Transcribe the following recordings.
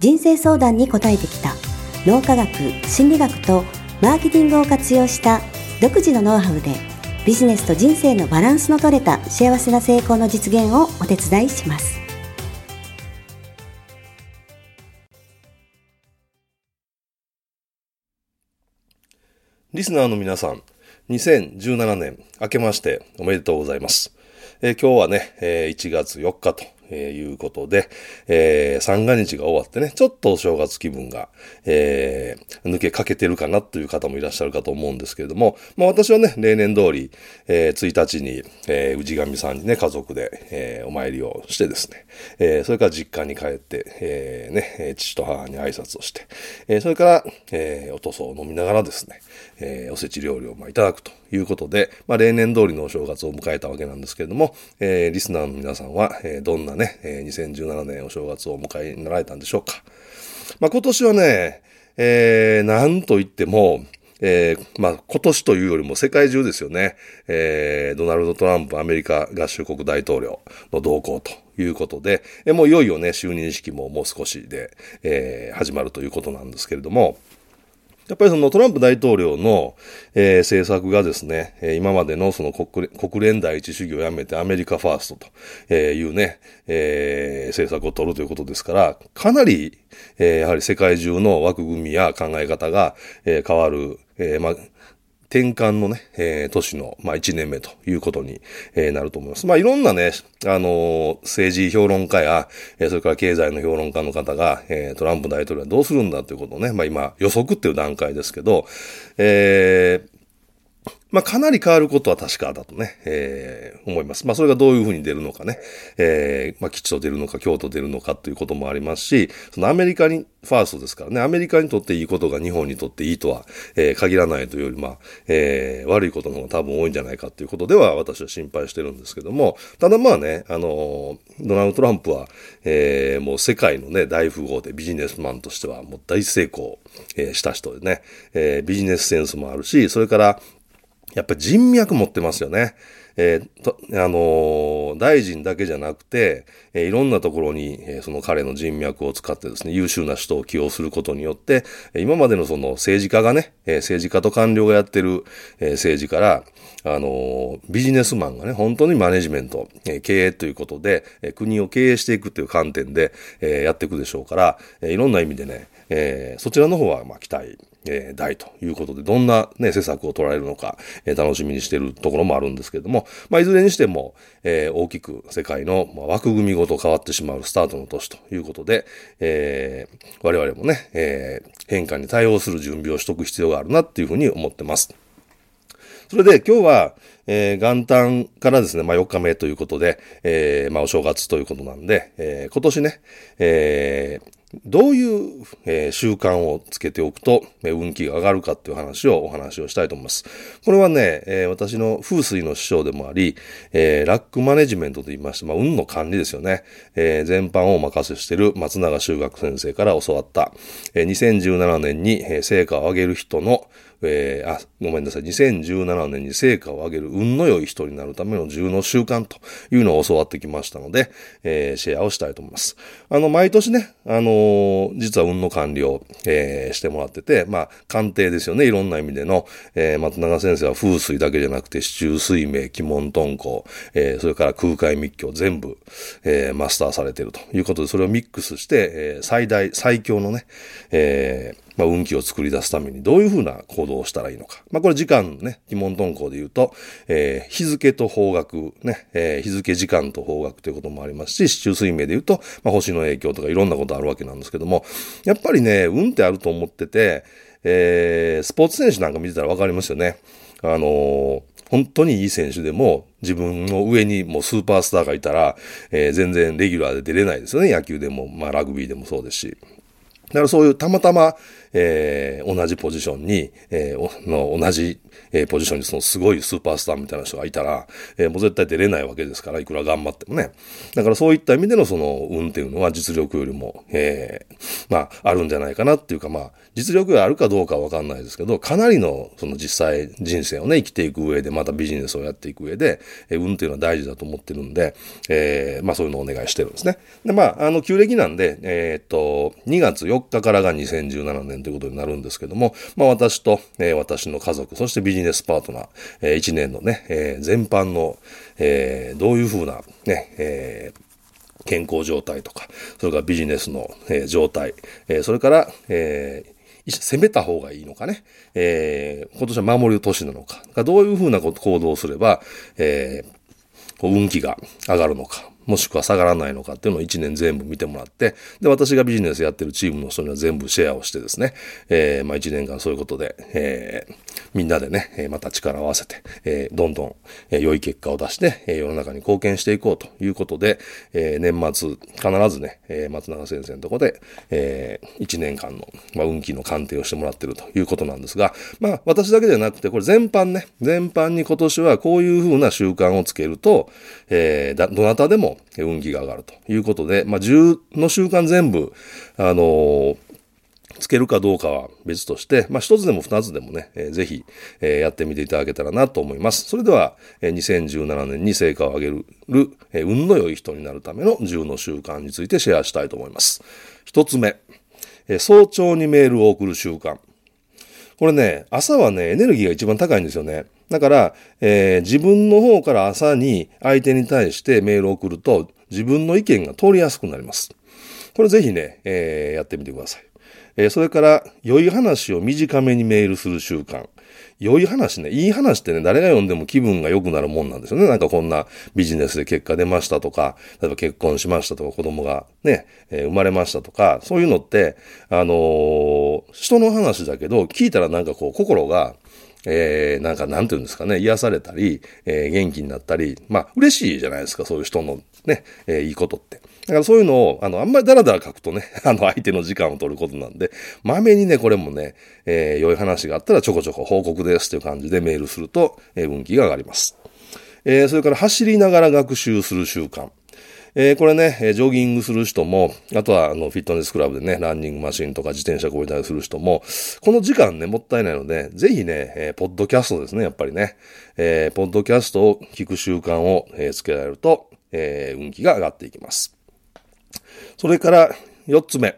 人生相談に応えてきた脳科学、心理学とマーケティングを活用した独自のノウハウでビジネスと人生のバランスの取れた幸せな成功の実現をお手伝いします。リスナーの皆さん、2017年明けましておめでとうございます。えー、今日はね、えー、1月4日とえー、いうことで、えー、三が日が終わってね、ちょっとお正月気分が、えー、抜けかけてるかなという方もいらっしゃるかと思うんですけれども、まあ私はね、例年通り、えー、1日に、えー、氏神さんにね、家族で、えー、お参りをしてですね、えー、それから実家に帰って、えー、ね、父と母に挨拶をして、えー、それから、えー、お塗装を飲みながらですね、えー、おせち料理をまあいただくということで、まあ例年通りのお正月を迎えたわけなんですけれども、えー、リスナーの皆さんは、えー、どんなね、えー、2017年お正月をお迎えになられたんでしょうか。まあ、今年はね、えー、なんといっても、えー、まあ、今年というよりも世界中ですよね。えー、ドナルド・トランプアメリカ合衆国大統領の動向ということで、え、もういよいよね、就任式ももう少しで、えー、始まるということなんですけれども、やっぱりそのトランプ大統領の、えー、政策がですね、えー、今までのその国連国連第一主義をやめてアメリカファーストというね、えー、政策を取るということですから、かなり、えー、やはり世界中の枠組みや考え方が、えー、変わる、えー、まあ、転換のね、えー、年の、まあ、1年目ということに、えー、なると思います。まあ、いろんなね、あのー、政治評論家や、えー、それから経済の評論家の方が、えー、トランプ大統領はどうするんだということをね、まあ、今、予測っていう段階ですけど、えー、まあ、かなり変わることは確かだとね、えー、思います。まあ、それがどういうふうに出るのかね、えー、まあ、基地と出るのか、京都出るのかということもありますし、そのアメリカに、ファーストですからね、アメリカにとっていいことが日本にとっていいとは、えー、限らないというより、まあ、えー、悪いことの方が多分多いんじゃないかということでは、私は心配してるんですけども、ただまあね、あの、ドナルド・トランプは、えー、もう世界のね、大富豪でビジネスマンとしてはもう大成功、えー、した人でね、えー、ビジネスセンスもあるし、それから、やっぱ人脈持ってますよね。えー、と、あのー、大臣だけじゃなくて、えー、いろんなところに、えー、その彼の人脈を使ってですね、優秀な人を起用することによって、今までのその政治家がね、えー、政治家と官僚がやってる、えー、政治から、あの、ビジネスマンがね、本当にマネジメント、えー、経営ということで、えー、国を経営していくという観点で、えー、やっていくでしょうから、えー、いろんな意味でね、えー、そちらの方は、ま、期待、えー、大ということで、どんなね、施策を取られるのか、えー、楽しみにしているところもあるんですけれども、まあ、いずれにしても、えー、大きく世界の、ま、枠組みごと変わってしまうスタートの年ということで、え、我々もね、え、変化に対応する準備をしとく必要があるなっていうふうに思ってます。それで今日は、えー、元旦からですね、まあ4日目ということで、えー、まあお正月ということなんで、えー、今年ね、えー、どういう、えー、習慣をつけておくと、え運気が上がるかっていう話をお話をしたいと思います。これはね、えー、私の風水の師匠でもあり、えー、ラックマネジメントと言いまして、まあ、運の管理ですよね。えー、全般をお任せしている松永修学先生から教わった、えー、2017年に、えー、成果を上げる人の、えー、あ、ごめんなさい。2017年に成果を上げる運の良い人になるための10の習慣というのを教わってきましたので、えー、シェアをしたいと思います。あの、毎年ね、あのー、実は運の管理を、えー、してもらってて、まあ、鑑定ですよね。いろんな意味での、えー、松永先生は風水だけじゃなくて、市中水明、鬼門遁甲、えー、それから空海密教全部、えー、マスターされているということで、それをミックスして、えー、最大、最強のね、えー、まあ、運気を作り出すためにどういうふうな行動をしたらいいのか。まあ、これ時間ね、疑問遁甲で言うと、えー、日付と方角、ね、えー、日付時間と方角ということもありますし、市中水明で言うと、まあ、星の影響とかいろんなことあるわけなんですけども、やっぱりね、運ってあると思ってて、えー、スポーツ選手なんか見てたらわかりますよね。あの、本当にいい選手でも、自分の上にもうスーパースターがいたら、えー、全然レギュラーで出れないですよね。野球でも、まあラグビーでもそうですし。だからそういうたまたま、えー、同じポジションに、えー、の同じ、えー、ポジションにそのすごいスーパースターみたいな人がいたら、えー、もう絶対出れないわけですから、いくら頑張ってもね。だからそういった意味でのその運っていうのは実力よりも、えー、まあ、あるんじゃないかなっていうか、まあ、実力があるかど。うかはわかんないですけど、かなりのその実際人生をね、生きていく上で、またビジネスをやっていく上で、えー、運っていうのは大事だと思ってるんで、えー、まあそういうのをお願いしてるんですね。で、まあ、あの、旧暦なんで、えー、っと、2月4日からが2017年ということになるんですけども、まあ私と、えー、私の家族、そしてビジネスパートナー、えー、1年のね、えー、全般の、えー、どういうふうな、ね、えー健康状態とか、それからビジネスの、えー、状態、えー、それから、えー、攻めた方がいいのかね、えー、今年は守る年なのか、どういうふうな行動をすれば、えー、運気が上がるのか、もしくは下がらないのかっていうのを1年全部見てもらって、で、私がビジネスやってるチームの人には全部シェアをしてですね、えー、まあ1年間そういうことで、えー、みんなでね、また力を合わせて、えー、どんどん、え良い結果を出して、え世の中に貢献していこうということで、え年末必ずね、え松永先生のとこで、え1年間の、まあ、運気の鑑定をしてもらってるということなんですが、まあ私だけじゃなくて、これ全般ね、全般に今年はこういうふうな習慣をつけると、えー、どなたでもも運気が上がるということで、まあ10の習慣全部、あのーつけるかどうかは別として、まあ一つでも二つでもね、えー、ぜひ、えー、やってみていただけたらなと思います。それでは、えー、2017年に成果を上げる、えー、運の良い人になるための10の習慣についてシェアしたいと思います。一つ目、えー、早朝にメールを送る習慣。これね、朝はね、エネルギーが一番高いんですよね。だから、えー、自分の方から朝に相手に対してメールを送ると、自分の意見が通りやすくなります。これぜひね、えー、やってみてください。えー、それから、良い話を短めにメールする習慣。良い話ね、いい話ってね、誰が読んでも気分が良くなるもんなんですよね。なんかこんなビジネスで結果出ましたとか、例えば結婚しましたとか、子供がね、えー、生まれましたとか、そういうのって、あのー、人の話だけど、聞いたらなんかこう、心が、えー、なんかなんて言うんですかね、癒されたり、えー、元気になったり、まあ嬉しいじゃないですか、そういう人のね、えー、いいことって。だからそういうのを、あの、あんまりダラダラ書くとね、あの、相手の時間を取ることなんで、まめにね、これもね、えー、良い話があったらちょこちょこ報告ですという感じでメールすると、えー、運気が上がります。えー、それから走りながら学習する習慣。えー、これね、ジョギングする人も、あとはあのフィットネスクラブでね、ランニングマシンとか自転車こいたりする人も、この時間ね、もったいないので、ぜひね、えー、ポッドキャストですね、やっぱりね。えー、ポッドキャストを聞く習慣を、えー、つけられると、えー、運気が上がっていきます。それから、四つ目。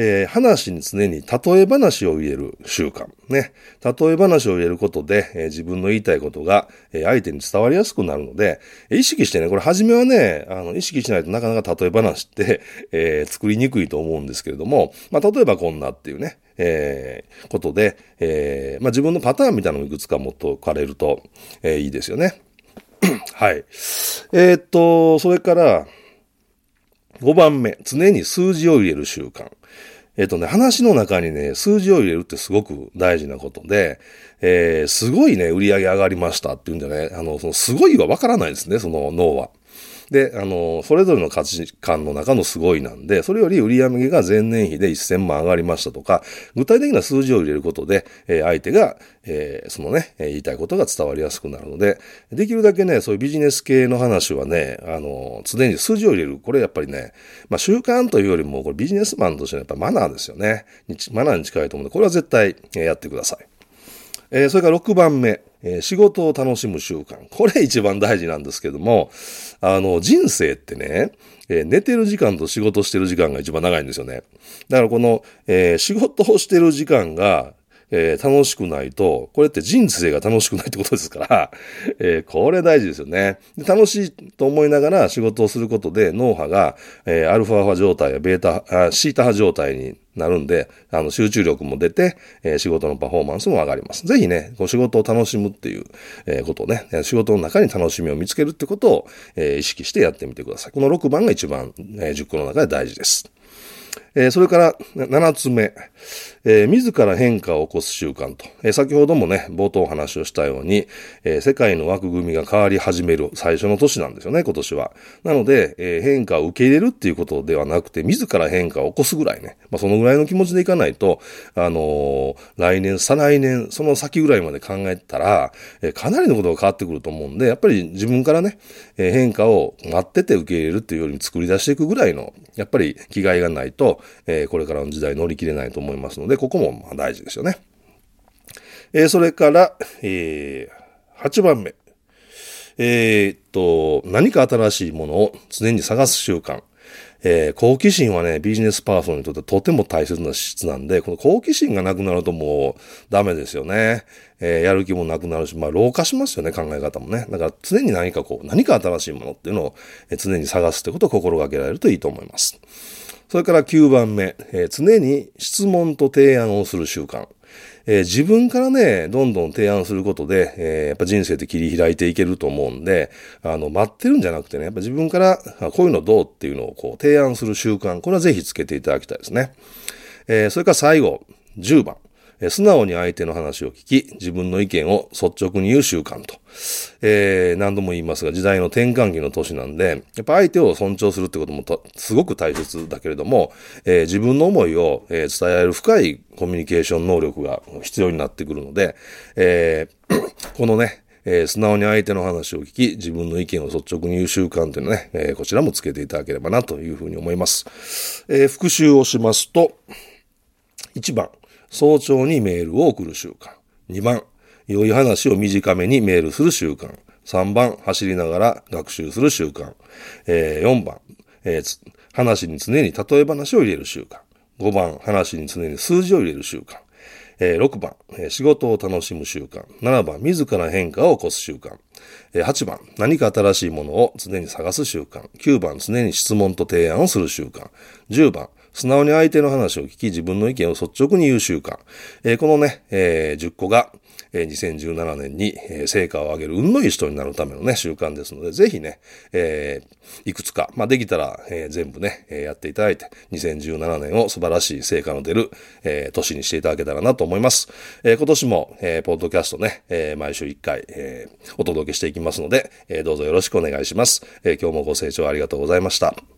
えー、話に常に例え話を入れる習慣。ね。例え話を入れることで、えー、自分の言いたいことが、えー、相手に伝わりやすくなるので、意識してね、これ初めはね、あの、意識しないとなかなか例え話って、え作りにくいと思うんですけれども、まあ、例えばこんなっていうね、えことで、えまあ、自分のパターンみたいなのをいくつか持っとかれると、えいいですよね。はい。えっと、それから、5番目、常に数字を入れる習慣。えっ、とね、話の中にね、数字を入れるってすごく大事なことで、えー、すごいね、売り上げ上がりましたっていうんじゃね、あの、そのすごいはわからないですね、その脳は。で、あの、それぞれの価値観の中のすごいなんで、それより売上が前年比で1000万上がりましたとか、具体的な数字を入れることで、えー、相手が、えー、そのね、言いたいことが伝わりやすくなるので、できるだけね、そういうビジネス系の話はね、あの、常に数字を入れる。これやっぱりね、まあ習慣というよりも、これビジネスマンとしてのやっぱマナーですよね。マナーに近いと思うので、これは絶対やってください。えー、それから6番目、えー、仕事を楽しむ習慣。これ一番大事なんですけども、あの、人生ってね、えー、寝てる時間と仕事してる時間が一番長いんですよね。だからこの、えー、仕事をしてる時間が、えー、楽しくないと、これって人生が楽しくないってことですから、えー、これ大事ですよね。楽しいと思いながら仕事をすることで脳波が、えー、アルファ波状態やベータ、あシータ波状態になるんで、あの、集中力も出て、えー、仕事のパフォーマンスも上がります。ぜひね、こう仕事を楽しむっていう、えー、ことをね、仕事の中に楽しみを見つけるってことを、えー、意識してやってみてください。この6番が一番、えー、10個の中で大事です。えー、それから7つ目、えー、自ら変化を起こす習慣と、えー、先ほどもね、冒頭お話をしたように、えー、世界の枠組みが変わり始める最初の年なんですよね、今年は。なので、えー、変化を受け入れるっていうことではなくて、自ら変化を起こすぐらいね、まあ、そのぐらいの気持ちでいかないと、あの、来年、再来年、その先ぐらいまで考えたら、え、かなりのことが変わってくると思うんで、やっぱり自分からね、え、変化を待ってて受け入れるっていうより作り出していくぐらいの、やっぱり気概がないと、え、これからの時代乗り切れないと思いますので、ここも大事ですよね。えー、それから、えー、8番目。えー、っと、何か新しいものを常に探す習慣。えー、好奇心はね、ビジネスパーソンにとってとても大切な資質なんで、この好奇心がなくなるともうダメですよね。えー、やる気もなくなるし、まあ、老化しますよね、考え方もね。だから常に何かこう、何か新しいものっていうのを、え、常に探すってことを心がけられるといいと思います。それから9番目、えー、常に質問と提案をする習慣。えー、自分からね、どんどん提案することで、えー、やっぱ人生って切り開いていけると思うんで、あの、待ってるんじゃなくてね、やっぱ自分からこういうのどうっていうのをこう提案する習慣、これはぜひつけていただきたいですね。えー、それから最後、10番。え素直に相手の話を聞き、自分の意見を率直に言う習慣と。えー、何度も言いますが、時代の転換期の年なんで、やっぱ相手を尊重するってこともすごく大切だけれども、えー、自分の思いを、えー、伝えられる深いコミュニケーション能力が必要になってくるので、え、このね、え、素直に相手の話を聞き、自分の意見を率直に言う習慣というのね、え、こちらもつけていただければなというふうに思います。え、復習をしますと、1番、早朝にメールを送る習慣。2番、良い話を短めにメールする習慣。3番、走りながら学習する習慣。えー、4番、えー、話に常に例え話を入れる習慣。5番、話に常に数字を入れる習慣。えー、6番、えー、仕事を楽しむ習慣。7番、自ら変化を起こす習慣。えー、8番、何か新しいものを常に探す習慣。9番、常に質問と提案をする習慣。10番、素直に相手の話を聞き、自分の意見を率直に言う習慣。えー、このね、えー、10個が、えー、2017年に、え、成果を上げる運のいい人になるためのね、習慣ですので、ぜひね、え、いくつか、まあ、できたら、え、全部ね、え、やっていただいて、2017年を素晴らしい成果の出る、え、年にしていただけたらなと思います。え、今年も、え、ポッドキャストね、え、毎週1回、え、お届けしていきますので、え、どうぞよろしくお願いします。え、今日もご清聴ありがとうございました。